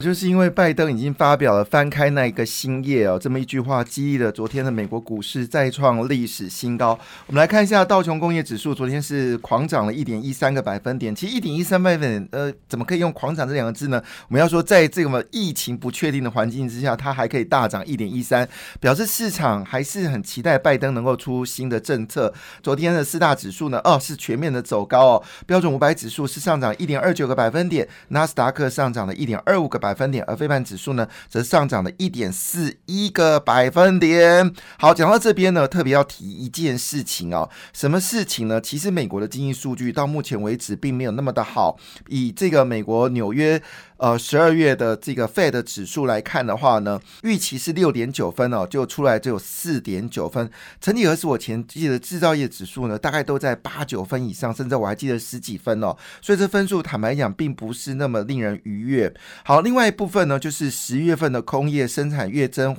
就是因为拜登已经发表了翻开那一个新页哦，这么一句话激励了昨天的美国股市再创历史新高。我们来看一下道琼工业指数，昨天是狂涨了一点一三个百分点。其实一点一三百分点，呃，怎么可以用狂涨这两个字呢？我们要说，在这个疫情不确定的环境之下，它还可以大涨一点一三，表示市场还是很期待拜登能够出新的政策。昨天的四大指数呢，哦，是全面的走高哦。标准五百指数是上涨一点二九个百分点，纳斯达克上涨了一点二五个百。分点，而非盘指数呢，则上涨了一点四一个百分点。好，讲到这边呢，特别要提一件事情哦，什么事情呢？其实美国的经济数据到目前为止并没有那么的好。以这个美国纽约。呃，十二月的这个 Fed 指数来看的话呢，预期是六点九分哦，就出来只有四点九分。曾几何时，我前记得制造业指数呢，大概都在八九分以上，甚至我还记得十几分哦。所以这分数坦白讲，并不是那么令人愉悦。好，另外一部分呢，就是十月份的工业生产月增。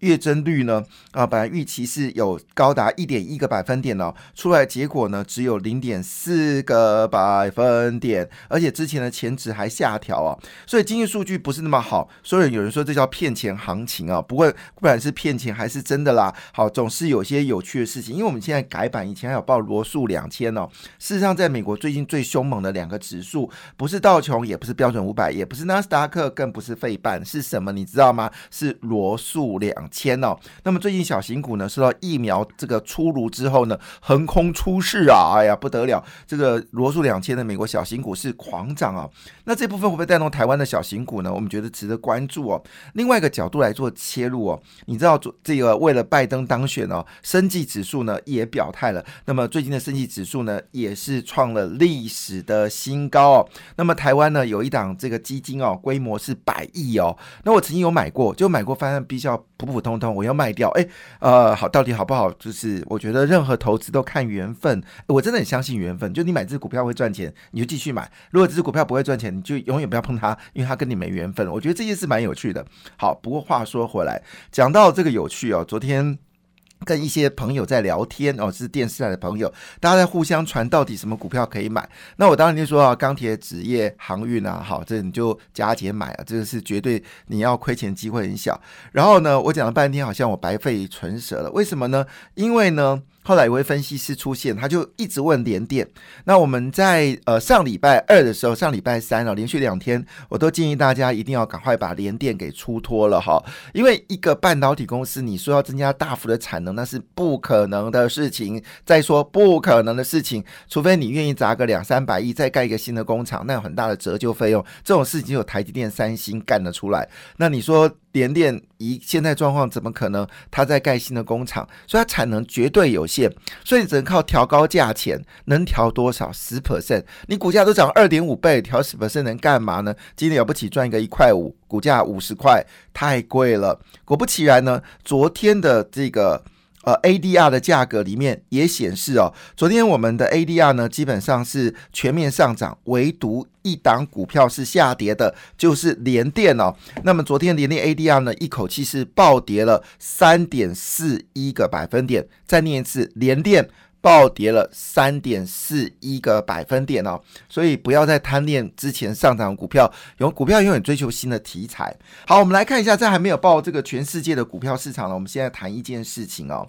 月增率呢？啊，本来预期是有高达一点一个百分点哦，出来结果呢只有零点四个百分点，而且之前的前值还下调啊，所以经济数据不是那么好。所以有人说这叫骗钱行情啊，不过不管是骗钱还是真的啦，好，总是有些有趣的事情。因为我们现在改版，以前还有报罗素两千哦，事实上在美国最近最凶猛的两个指数，不是道琼，也不是标准五百，也不是纳斯达克，更不是费半，是什么？你知道吗？是罗素两。千哦，那么最近小型股呢，受到疫苗这个出炉之后呢，横空出世啊，哎呀不得了，这个罗素两千的美国小型股是狂涨啊，那这部分会不会带动台湾的小型股呢？我们觉得值得关注哦。另外一个角度来做切入哦，你知道这个为了拜登当选哦，生技指数呢也表态了，那么最近的生技指数呢也是创了历史的新高哦。那么台湾呢有一档这个基金哦，规模是百亿哦，那我曾经有买过，就买过发现比较。普普通通，我要卖掉，哎，呃，好，到底好不好？就是我觉得任何投资都看缘分，我真的很相信缘分。就你买这只股票会赚钱，你就继续买；如果这只股票不会赚钱，你就永远不要碰它，因为它跟你没缘分。我觉得这件事蛮有趣的。好，不过话说回来，讲到这个有趣哦，昨天。跟一些朋友在聊天哦，是电视台的朋友，大家在互相传到底什么股票可以买。那我当然就说啊，钢铁、纸业、航运啊，好，这你就加减买啊，这个是绝对你要亏钱机会很小。然后呢，我讲了半天，好像我白费唇舌了，为什么呢？因为呢。后来一位分析师出现，他就一直问联电。那我们在呃上礼拜二的时候，上礼拜三哦，连续两天，我都建议大家一定要赶快把联电给出脱了哈。因为一个半导体公司，你说要增加大幅的产能，那是不可能的事情。再说不可能的事情，除非你愿意砸个两三百亿，再盖一个新的工厂，那有很大的折旧费用。这种事情有台积电、三星干得出来。那你说？联电一现在状况，怎么可能？他在盖新的工厂，所以它产能绝对有限，所以只能靠调高价钱，能调多少？十 percent，你股价都涨二点五倍，调十 percent 能干嘛呢？今天了不起赚一个一块五，股价五十块，太贵了。果不其然呢，昨天的这个。呃，ADR 的价格里面也显示哦，昨天我们的 ADR 呢基本上是全面上涨，唯独一档股票是下跌的，就是联电哦。那么昨天联电 ADR 呢一口气是暴跌了三点四一个百分点，再念一次，联电。暴跌了三点四一个百分点哦，所以不要再贪恋之前上涨股票，有股票永远追求新的题材。好，我们来看一下，在还没有报这个全世界的股票市场呢，我们现在谈一件事情哦。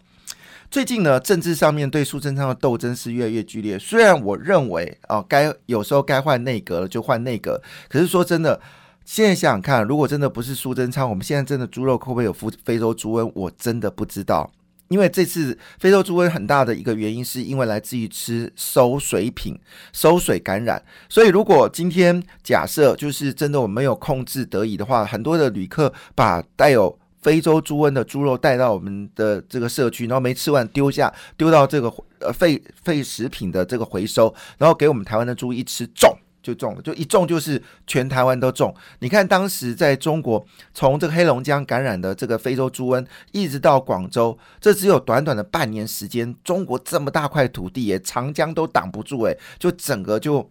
最近呢，政治上面对苏贞昌的斗争是越来越剧烈。虽然我认为啊，该有时候该换内阁了就换内阁，可是说真的，现在想想看，如果真的不是苏贞昌，我们现在真的猪肉会不会有非非洲猪瘟？我真的不知道。因为这次非洲猪瘟很大的一个原因，是因为来自于吃馊水品、馊水感染。所以，如果今天假设就是真的我们没有控制得宜的话，很多的旅客把带有非洲猪瘟的猪肉带到我们的这个社区，然后没吃完丢下，丢到这个呃废废食品的这个回收，然后给我们台湾的猪一吃中。就中了，就一中就是全台湾都中。你看当时在中国，从这个黑龙江感染的这个非洲猪瘟，一直到广州，这只有短短的半年时间，中国这么大块土地，诶，长江都挡不住，诶，就整个就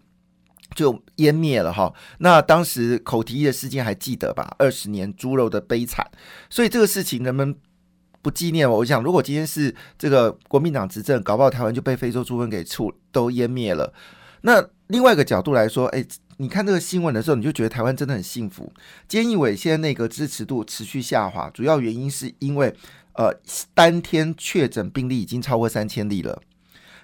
就湮灭了哈。那当时口蹄疫的事件还记得吧？二十年猪肉的悲惨，所以这个事情人们不纪念我。我想，如果今天是这个国民党执政，搞不好台湾就被非洲猪瘟给处都湮灭了。那另外一个角度来说，哎，你看这个新闻的时候，你就觉得台湾真的很幸福。菅义伟现在那个支持度持续下滑，主要原因是因为呃，当天确诊病例已经超过三千例了，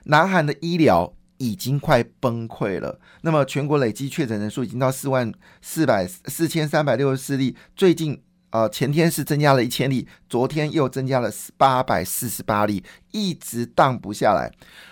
南韩的医疗已经快崩溃了。那么全国累计确诊人数已经到四万四百四千三百六十四例，最近呃前天是增加了一千例，昨天又增加了八百四十八例，一直荡不下来。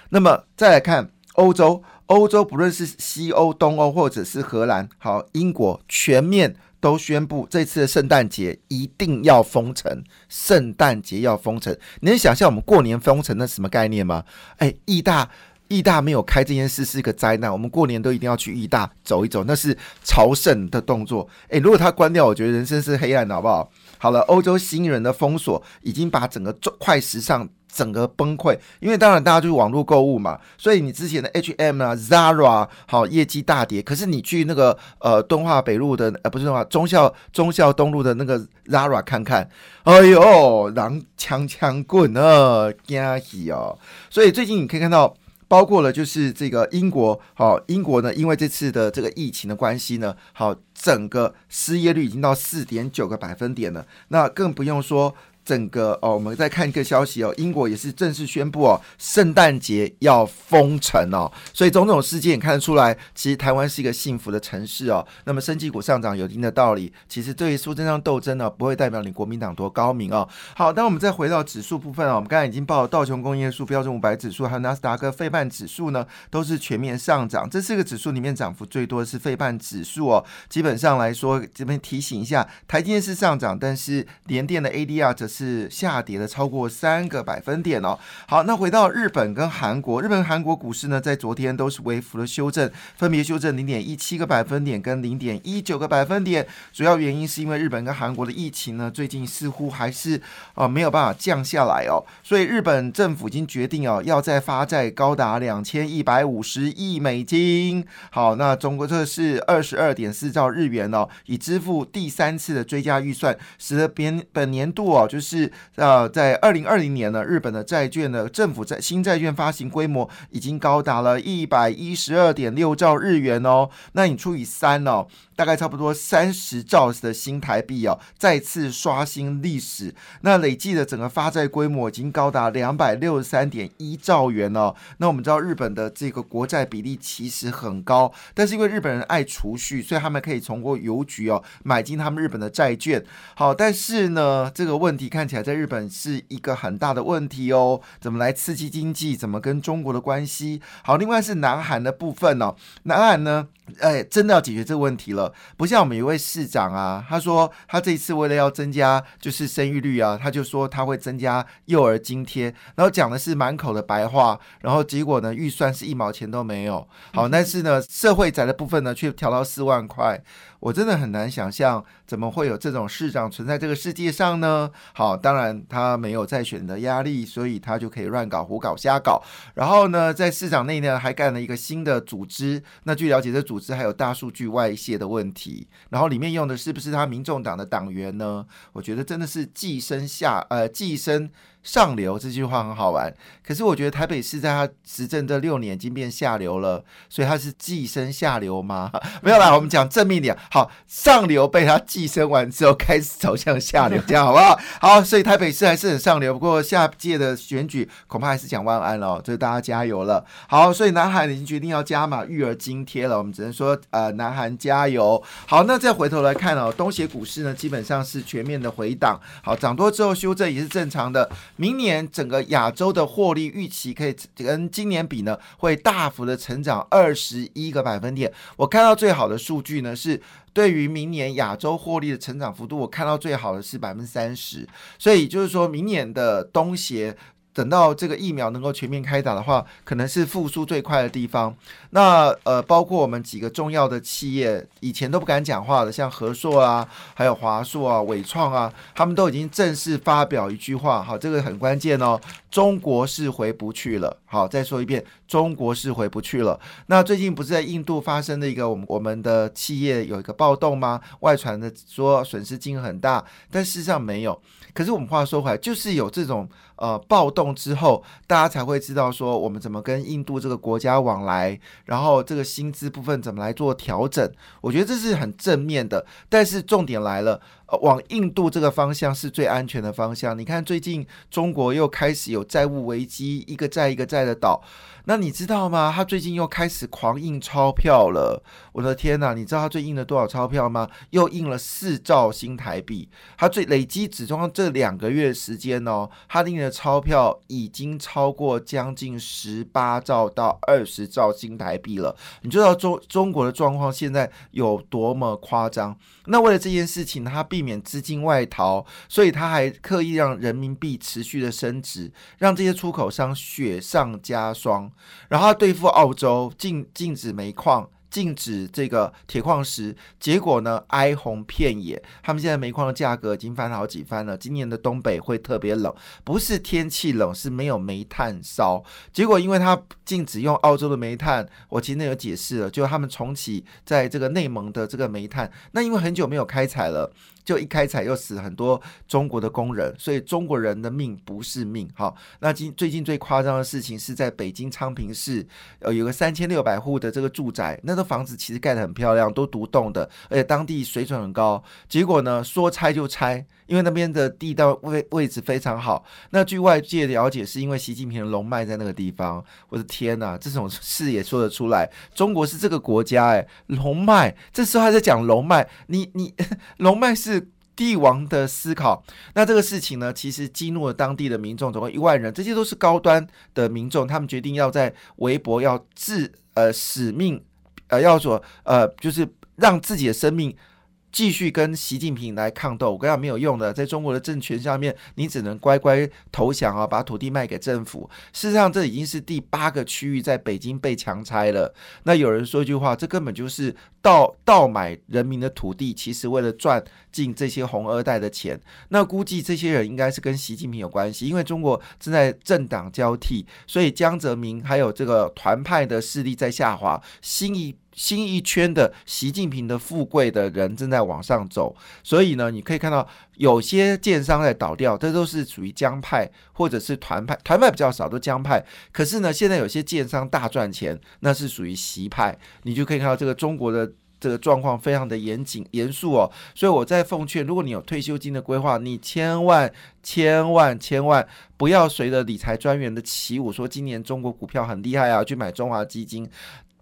那么再来看欧洲。欧洲不论是西欧、东欧，或者是荷兰，好，英国全面都宣布这次的圣诞节一定要封城。圣诞节要封城，你能想象我们过年封城那什么概念吗？哎，意大意大没有开这件事是一个灾难，我们过年都一定要去意大走一走，那是朝圣的动作。哎，如果它关掉，我觉得人生是黑暗的，好不好？好了，欧洲新人的封锁已经把整个快时尚。整个崩溃，因为当然大家就是网络购物嘛，所以你之前的 H&M 啊、Zara 好业绩大跌，可是你去那个呃敦化北路的呃不是敦化忠孝忠孝东路的那个 Zara 看看，哎呦，狼枪枪棍啊，惊喜哦！所以最近你可以看到，包括了就是这个英国，好英国呢，因为这次的这个疫情的关系呢，好整个失业率已经到四点九个百分点了，那更不用说。整个哦，我们再看一个消息哦，英国也是正式宣布哦，圣诞节要封城哦，所以种种事件看得出来，其实台湾是一个幸福的城市哦。那么，升绩股上涨有一定的道理，其实对于苏贞昌斗争呢，不会代表你国民党多高明哦。好，那我们再回到指数部分哦，我们刚才已经报了道琼工业数、标准五百指数，还有纳斯达克费半指数呢，都是全面上涨。这四个指数里面涨幅最多的是费半指数哦。基本上来说，这边提醒一下，台积电是上涨，但是联电的 ADR 则是是下跌了超过三个百分点哦。好，那回到日本跟韩国，日本、韩国股市呢，在昨天都是微幅的修正，分别修正零点一七个百分点跟零点一九个百分点。主要原因是因为日本跟韩国的疫情呢，最近似乎还是啊没有办法降下来哦。所以日本政府已经决定哦，要再发债高达两千一百五十亿美金。好，那中国这是二十二点四兆日元哦，以支付第三次的追加预算，使得本本年度哦就是。是呃，在二零二零年呢，日本的债券的政府债新债券发行规模已经高达了一百一十二点六兆日元哦。那你除以三哦。大概差不多三十兆的新台币哦，再次刷新历史。那累计的整个发债规模已经高达两百六十三点一兆元哦。那我们知道日本的这个国债比例其实很高，但是因为日本人爱储蓄，所以他们可以通过邮局哦买进他们日本的债券。好，但是呢，这个问题看起来在日本是一个很大的问题哦。怎么来刺激经济？怎么跟中国的关系？好，另外是南韩的部分哦。南韩呢，哎，真的要解决这个问题了。不像我们一位市长啊，他说他这一次为了要增加就是生育率啊，他就说他会增加幼儿津贴，然后讲的是满口的白话，然后结果呢预算是一毛钱都没有。好，但是呢社会宅的部分呢却调到四万块。我真的很难想象，怎么会有这种市长存在这个世界上呢？好，当然他没有再选的压力，所以他就可以乱搞、胡搞、瞎搞。然后呢，在市长内呢，还干了一个新的组织。那据了解，这组织还有大数据外泄的问题。然后里面用的是不是他民众党的党员呢？我觉得真的是寄生下呃寄生。上流这句话很好玩，可是我觉得台北市在他执政这六年已经变下流了，所以他是寄生下流吗？没有啦，我们讲正面点。好，上流被他寄生完之后，开始走向下流，这样好不好？好，所以台北市还是很上流，不过下届的选举恐怕还是讲万安了，所以大家加油了。好，所以南韩已经决定要加码育儿津贴了，我们只能说呃，南韩加油。好，那再回头来看哦，东协股市呢基本上是全面的回档，好，涨多之后修正也是正常的。明年整个亚洲的获利预期可以跟今年比呢，会大幅的成长二十一个百分点。我看到最好的数据呢，是对于明年亚洲获利的成长幅度，我看到最好的是百分之三十。所以就是说明年的东协。等到这个疫苗能够全面开打的话，可能是复苏最快的地方。那呃，包括我们几个重要的企业，以前都不敢讲话的，像和硕啊，还有华硕啊、伟创啊，他们都已经正式发表一句话，好，这个很关键哦，中国是回不去了。好，再说一遍，中国是回不去了。那最近不是在印度发生的一个我们我们的企业有一个暴动吗？外传的说损失金额很大，但事实上没有。可是我们话说回来，就是有这种呃暴动之后，大家才会知道说我们怎么跟印度这个国家往来，然后这个薪资部分怎么来做调整。我觉得这是很正面的。但是重点来了，往印度这个方向是最安全的方向。你看最近中国又开始有债务危机，一个债一个债的倒。那你知道吗？他最近又开始狂印钞票了。我的天哪！你知道他最印了多少钞票吗？又印了四兆新台币。他最累积只装这两个月时间哦，他印的钞票已经超过将近十八兆到二十兆新台币了。你知道中中国的状况现在有多么夸张？那为了这件事情，他必免资金外逃，所以他还刻意让人民币持续的升值，让这些出口商雪上加霜。然后他对付澳洲，禁禁止煤矿。禁止这个铁矿石，结果呢哀鸿遍野。他们现在煤矿的价格已经翻好几番了。今年的东北会特别冷，不是天气冷，是没有煤炭烧。结果因为他禁止用澳洲的煤炭，我今天有解释了，就他们重启在这个内蒙的这个煤炭，那因为很久没有开采了。就一开采又死很多中国的工人，所以中国人的命不是命。好，那今最近最夸张的事情是在北京昌平市，呃，有个三千六百户的这个住宅，那个房子其实盖得很漂亮，都独栋的，而且当地水准很高。结果呢，说拆就拆，因为那边的地道位位置非常好。那据外界了解，是因为习近平的龙脉在那个地方。我的天哪，这种事也说得出来？中国是这个国家，哎，龙脉，这时候还在讲龙脉，你你 龙脉是。帝王的思考，那这个事情呢，其实激怒了当地的民众，总共一万人，这些都是高端的民众，他们决定要在微博要自呃使命，呃要说呃就是让自己的生命。继续跟习近平来抗斗，我跟你讲没有用的，在中国的政权下面，你只能乖乖投降啊，把土地卖给政府。事实上，这已经是第八个区域在北京被强拆了。那有人说一句话，这根本就是盗盗买人民的土地，其实为了赚进这些红二代的钱。那估计这些人应该是跟习近平有关系，因为中国正在政党交替，所以江泽民还有这个团派的势力在下滑，新一。新一圈的习近平的富贵的人正在往上走，所以呢，你可以看到有些建商在倒掉，这都是属于江派或者是团派，团派比较少，都江派。可是呢，现在有些建商大赚钱，那是属于习派，你就可以看到这个中国的这个状况非常的严谨严肃哦。所以我在奉劝，如果你有退休金的规划，你千万千万千万不要随着理财专员的起舞，说今年中国股票很厉害啊，去买中华基金。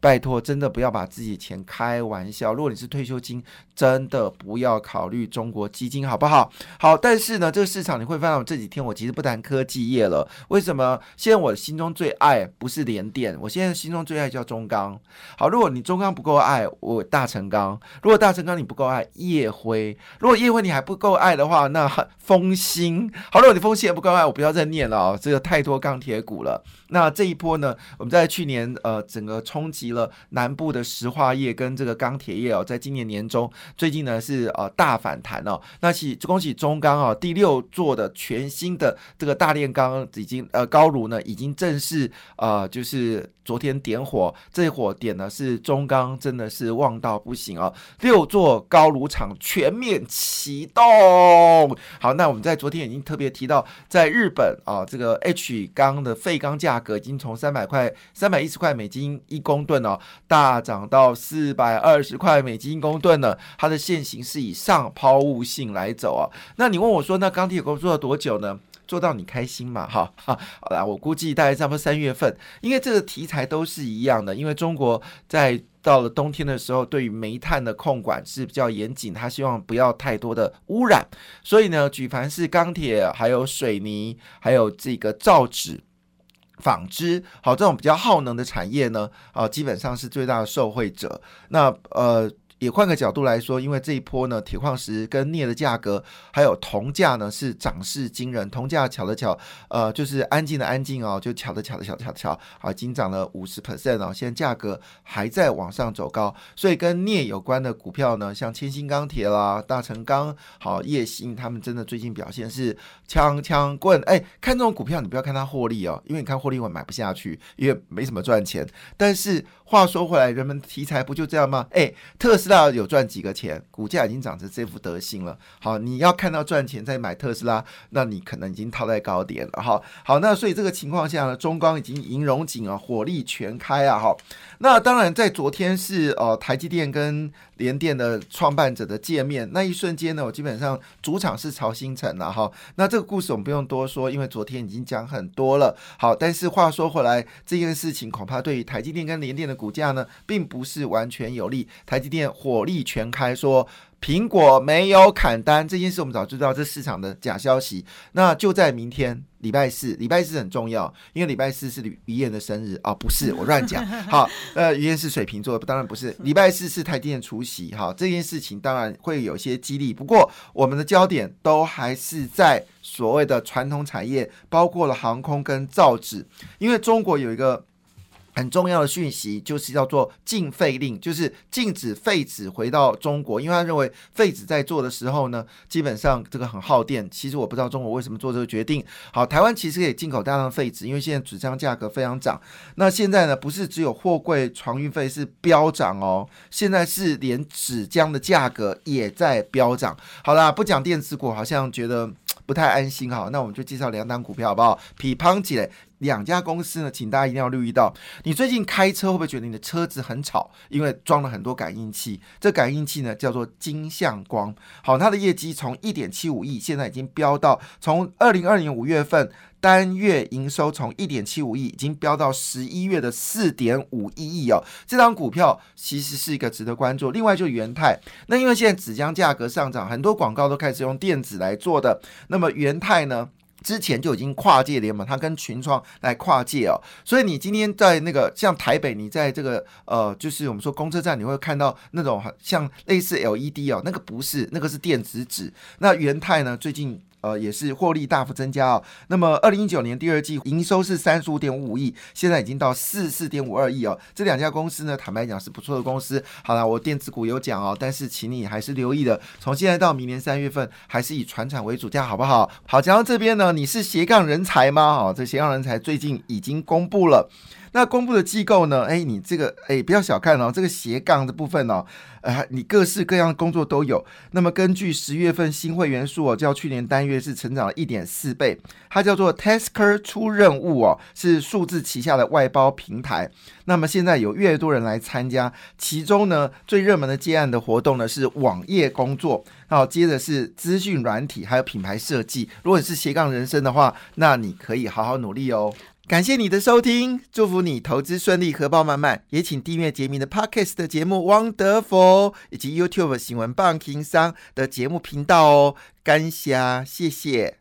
拜托，真的不要把自己钱开玩笑。如果你是退休金，真的不要考虑中国基金，好不好？好，但是呢，这个市场你会发现，这几天我其实不谈科技业了。为什么？现在我心中最爱不是联电，我现在心中最爱叫中钢。好，如果你中钢不够爱，我大成钢；如果大成钢你不够爱，夜辉；如果夜辉你还不够爱的话，那风兴。好，如果你风兴也不够爱，我不要再念了啊，这个太多钢铁股了。那这一波呢，我们在去年呃整个冲击了南部的石化业跟这个钢铁业哦，在今年年中最近呢是呃大反弹哦。那喜恭喜中钢啊，第六座的全新的这个大炼钢已经呃高炉呢已经正式呃就是昨天点火，这火点呢是中钢真的是旺到不行哦，六座高炉厂全面启动。好，那我们在昨天已经特别提到，在日本啊这个 H 钢的废钢价格。已经从三百块、三百一十块美金一公吨哦，大涨到四百二十块美金公吨了。它的现形是以上抛物性来走啊。那你问我说，那钢铁股做了多久呢？做到你开心嘛？哈，好啦，我估计大概差不多三月份，因为这个题材都是一样的。因为中国在到了冬天的时候，对于煤炭的控管是比较严谨，他希望不要太多的污染，所以呢，举凡是钢铁、还有水泥、还有这个造纸。纺织好，这种比较耗能的产业呢，啊，基本上是最大的受惠者。那呃，也换个角度来说，因为这一波呢，铁矿石跟镍的价格还有铜价呢是涨势惊人。铜价巧的巧，呃，就是安静的安静哦，就巧的巧的巧巧巧，啊，已经涨了五十 percent 哦，现在价格还在往上走高。所以跟镍有关的股票呢，像千兴钢铁啦、大成钢、好叶兴，他们真的最近表现是枪枪棍。哎，看这种股票，你不要看它获利哦，因为你看获利我买不下去，因为没什么赚钱。但是话说回来，人们题材不就这样吗？哎，特斯道有赚几个钱，股价已经涨成这副德行了。好，你要看到赚钱再买特斯拉，那你可能已经套在高点了。哈，好，那所以这个情况下呢，中钢已经银融景啊，火力全开啊。哈，那当然在昨天是呃台积电跟联电的创办者的见面，那一瞬间呢，我基本上主场是曹新城了哈。那这个故事我们不用多说，因为昨天已经讲很多了。好，但是话说回来，这件事情恐怕对于台积电跟联电的股价呢，并不是完全有利。台积电火力全开，说苹果没有砍单这件事，我们早知道这市场的假消息。那就在明天礼拜四，礼拜四很重要，因为礼拜四是于燕的生日啊，不是我乱讲。好，呃，于燕是水瓶座，当然不是。礼拜四是台积电除夕，哈，这件事情当然会有些激励。不过我们的焦点都还是在所谓的传统产业，包括了航空跟造纸，因为中国有一个。很重要的讯息就是叫做禁废令，就是禁止废纸回到中国，因为他认为废纸在做的时候呢，基本上这个很耗电。其实我不知道中国为什么做这个决定。好，台湾其实可以进口大量废纸，因为现在纸张价格非常涨。那现在呢，不是只有货柜船运费是飙涨哦，现在是连纸浆的价格也在飙涨。好啦，不讲电子股，好像觉得不太安心哈。那我们就介绍两档股票好不好？匹胖起来。两家公司呢，请大家一定要留意到，你最近开车会不会觉得你的车子很吵？因为装了很多感应器，这感应器呢叫做金像光。好，它的业绩从一点七五亿，现在已经飙到从二零二零五月份单月营收从一点七五亿，已经飙到十一月的四点五一亿哦。这张股票其实是一个值得关注。另外就元泰，那因为现在纸浆价格上涨，很多广告都开始用电子来做的。那么元泰呢？之前就已经跨界联盟，他跟群创来跨界哦，所以你今天在那个像台北，你在这个呃，就是我们说公车站，你会看到那种像类似 LED 哦，那个不是，那个是电子纸。那元泰呢，最近。呃，也是获利大幅增加哦。那么，二零一九年第二季营收是三十五点五亿，现在已经到四四点五二亿哦。这两家公司呢，坦白讲是不错的公司。好了，我电子股有讲哦，但是请你还是留意的。从现在到明年三月份，还是以船产为主，这样好不好？好，讲到这边呢，你是斜杠人才吗？哦，这斜杠人才最近已经公布了。那公布的机构呢？哎，你这个哎，不要小看哦，这个斜杠的部分哦，呃，你各式各样的工作都有。那么根据十月份新会员数哦，较去年单月是成长了一点四倍。它叫做 Tasker 出任务哦，是数字旗下的外包平台。那么现在有越多人来参加，其中呢最热门的接案的活动呢是网页工作，好，接着是资讯软体，还有品牌设计。如果你是斜杠人生的话，那你可以好好努力哦。感谢你的收听，祝福你投资顺利，荷包满满。也请订阅杰明的 Podcast 的节目《Wonderful》，以及 YouTube 新闻棒情商的节目频道哦。感谢，谢谢。